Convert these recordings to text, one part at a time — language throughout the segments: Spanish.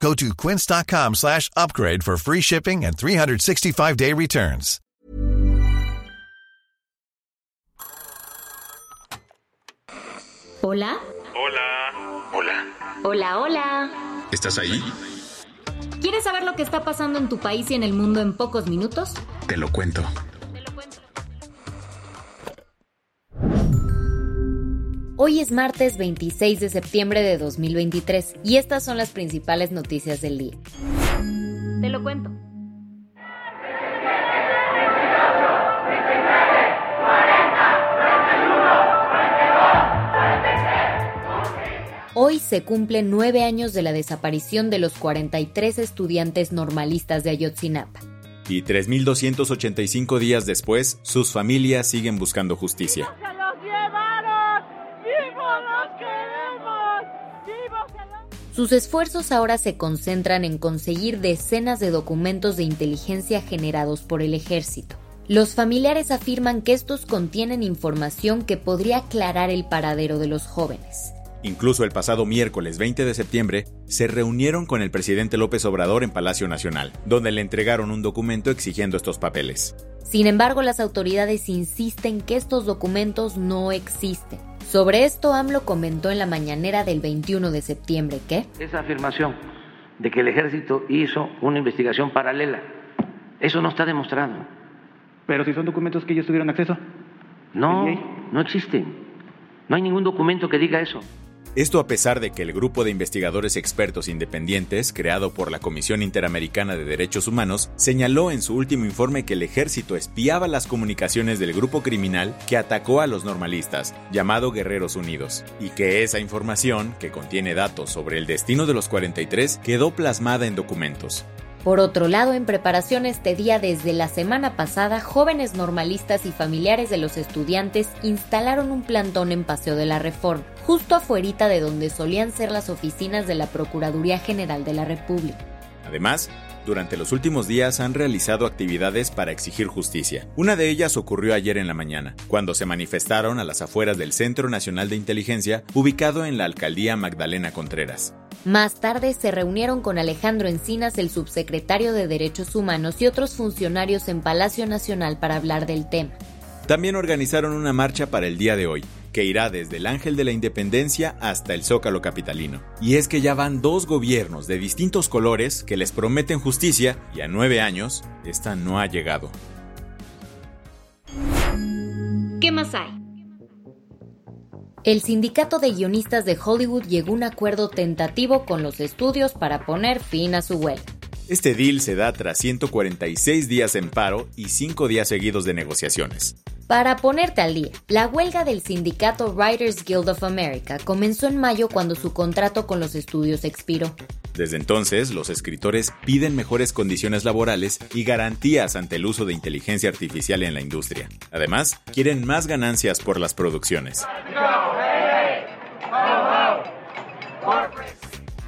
Go to quince.com slash upgrade for free shipping and 365-day returns. Hola. Hola. Hola. Hola, hola. ¿Estás ahí? ¿Quieres saber lo que está pasando en tu país y en el mundo en pocos minutos? Te lo cuento. Hoy es martes 26 de septiembre de 2023 y estas son las principales noticias del día. Te lo cuento. Hoy se cumplen nueve años de la desaparición de los 43 estudiantes normalistas de Ayotzinapa. Y 3.285 días después, sus familias siguen buscando justicia. Sus esfuerzos ahora se concentran en conseguir decenas de documentos de inteligencia generados por el ejército. Los familiares afirman que estos contienen información que podría aclarar el paradero de los jóvenes. Incluso el pasado miércoles 20 de septiembre se reunieron con el presidente López Obrador en Palacio Nacional, donde le entregaron un documento exigiendo estos papeles. Sin embargo, las autoridades insisten que estos documentos no existen. Sobre esto, AMLO comentó en la mañanera del 21 de septiembre que esa afirmación de que el ejército hizo una investigación paralela, eso no está demostrado. Pero si son documentos que ellos tuvieron acceso. No, no existen. No hay ningún documento que diga eso. Esto a pesar de que el grupo de investigadores expertos independientes, creado por la Comisión Interamericana de Derechos Humanos, señaló en su último informe que el ejército espiaba las comunicaciones del grupo criminal que atacó a los normalistas, llamado Guerreros Unidos, y que esa información, que contiene datos sobre el destino de los 43, quedó plasmada en documentos. Por otro lado, en preparación este día desde la semana pasada, jóvenes normalistas y familiares de los estudiantes instalaron un plantón en Paseo de la Reforma, justo afuerita de donde solían ser las oficinas de la Procuraduría General de la República. Además, durante los últimos días han realizado actividades para exigir justicia. Una de ellas ocurrió ayer en la mañana, cuando se manifestaron a las afueras del Centro Nacional de Inteligencia, ubicado en la alcaldía Magdalena Contreras. Más tarde se reunieron con Alejandro Encinas, el subsecretario de Derechos Humanos, y otros funcionarios en Palacio Nacional para hablar del tema. También organizaron una marcha para el día de hoy, que irá desde el Ángel de la Independencia hasta el Zócalo Capitalino. Y es que ya van dos gobiernos de distintos colores que les prometen justicia y a nueve años, esta no ha llegado. ¿Qué más hay? El sindicato de guionistas de Hollywood llegó a un acuerdo tentativo con los estudios para poner fin a su huelga. Este deal se da tras 146 días en paro y 5 días seguidos de negociaciones. Para ponerte al día, la huelga del sindicato Writers Guild of America comenzó en mayo cuando su contrato con los estudios expiró. Desde entonces, los escritores piden mejores condiciones laborales y garantías ante el uso de inteligencia artificial en la industria. Además, quieren más ganancias por las producciones.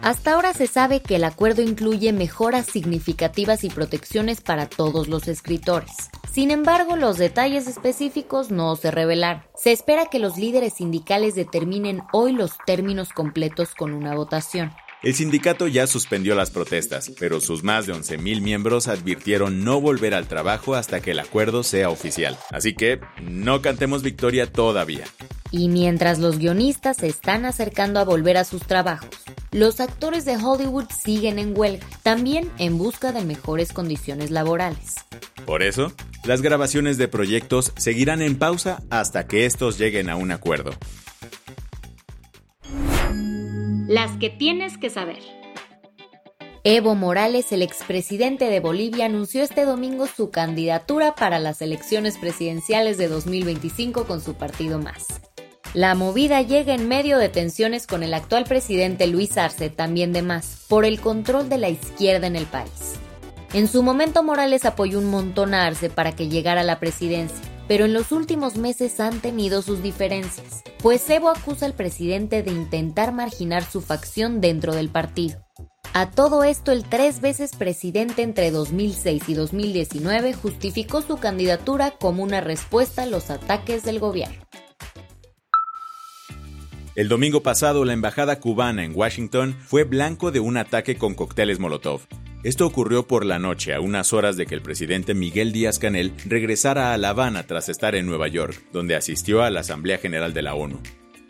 Hasta ahora se sabe que el acuerdo incluye mejoras significativas y protecciones para todos los escritores. Sin embargo, los detalles específicos no se revelaron. Se espera que los líderes sindicales determinen hoy los términos completos con una votación. El sindicato ya suspendió las protestas, pero sus más de 11.000 miembros advirtieron no volver al trabajo hasta que el acuerdo sea oficial. Así que no cantemos victoria todavía. Y mientras los guionistas se están acercando a volver a sus trabajos, los actores de Hollywood siguen en huelga, también en busca de mejores condiciones laborales. Por eso, las grabaciones de proyectos seguirán en pausa hasta que estos lleguen a un acuerdo. Las que tienes que saber. Evo Morales, el expresidente de Bolivia, anunció este domingo su candidatura para las elecciones presidenciales de 2025 con su partido Más. La movida llega en medio de tensiones con el actual presidente Luis Arce, también de Más, por el control de la izquierda en el país. En su momento Morales apoyó un montón a Arce para que llegara a la presidencia, pero en los últimos meses han tenido sus diferencias, pues Evo acusa al presidente de intentar marginar su facción dentro del partido. A todo esto, el tres veces presidente entre 2006 y 2019 justificó su candidatura como una respuesta a los ataques del gobierno. El domingo pasado, la embajada cubana en Washington fue blanco de un ataque con cócteles Molotov. Esto ocurrió por la noche, a unas horas de que el presidente Miguel Díaz Canel regresara a La Habana tras estar en Nueva York, donde asistió a la Asamblea General de la ONU.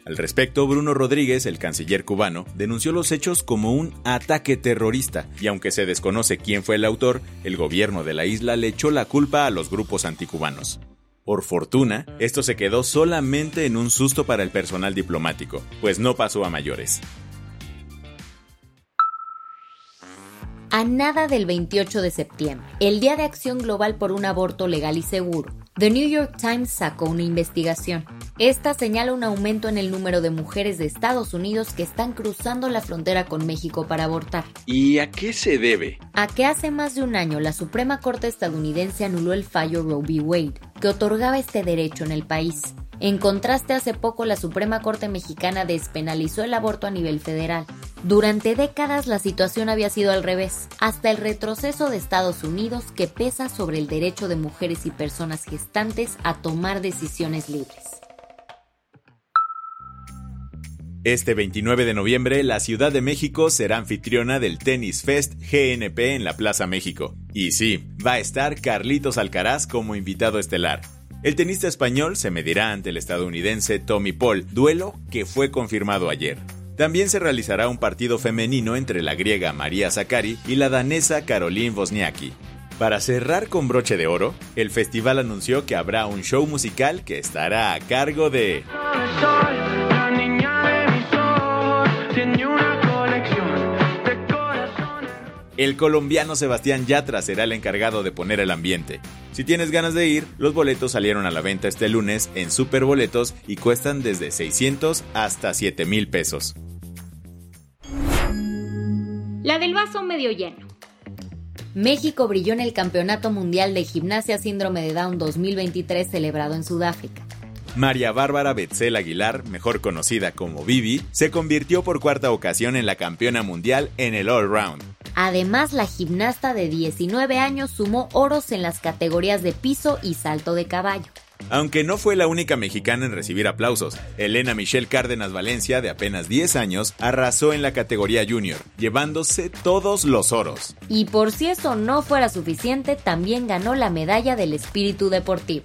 Al respecto, Bruno Rodríguez, el canciller cubano, denunció los hechos como un ataque terrorista, y aunque se desconoce quién fue el autor, el gobierno de la isla le echó la culpa a los grupos anticubanos. Por fortuna, esto se quedó solamente en un susto para el personal diplomático, pues no pasó a mayores. A nada del 28 de septiembre, el Día de Acción Global por un Aborto Legal y Seguro, The New York Times sacó una investigación. Esta señala un aumento en el número de mujeres de Estados Unidos que están cruzando la frontera con México para abortar. ¿Y a qué se debe? A que hace más de un año la Suprema Corte estadounidense anuló el fallo Roe v. Wade, que otorgaba este derecho en el país. En contraste, hace poco la Suprema Corte mexicana despenalizó el aborto a nivel federal. Durante décadas la situación había sido al revés, hasta el retroceso de Estados Unidos que pesa sobre el derecho de mujeres y personas gestantes a tomar decisiones libres. Este 29 de noviembre, la Ciudad de México será anfitriona del Tennis Fest GNP en la Plaza México. Y sí, va a estar Carlitos Alcaraz como invitado estelar. El tenista español se medirá ante el estadounidense Tommy Paul, duelo que fue confirmado ayer. También se realizará un partido femenino entre la griega María Zakari y la danesa Caroline Wozniacki. Para cerrar con broche de oro, el festival anunció que habrá un show musical que estará a cargo de... El colombiano Sebastián Yatra será el encargado de poner el ambiente. Si tienes ganas de ir, los boletos salieron a la venta este lunes en Superboletos y cuestan desde 600 hasta 7 mil pesos. La del vaso medio lleno. México brilló en el Campeonato Mundial de Gimnasia Síndrome de Down 2023 celebrado en Sudáfrica. María Bárbara Betzel Aguilar, mejor conocida como Vivi, se convirtió por cuarta ocasión en la campeona mundial en el All Round. Además, la gimnasta de 19 años sumó oros en las categorías de piso y salto de caballo. Aunque no fue la única mexicana en recibir aplausos, Elena Michelle Cárdenas Valencia, de apenas 10 años, arrasó en la categoría junior, llevándose todos los oros. Y por si eso no fuera suficiente, también ganó la medalla del espíritu deportivo.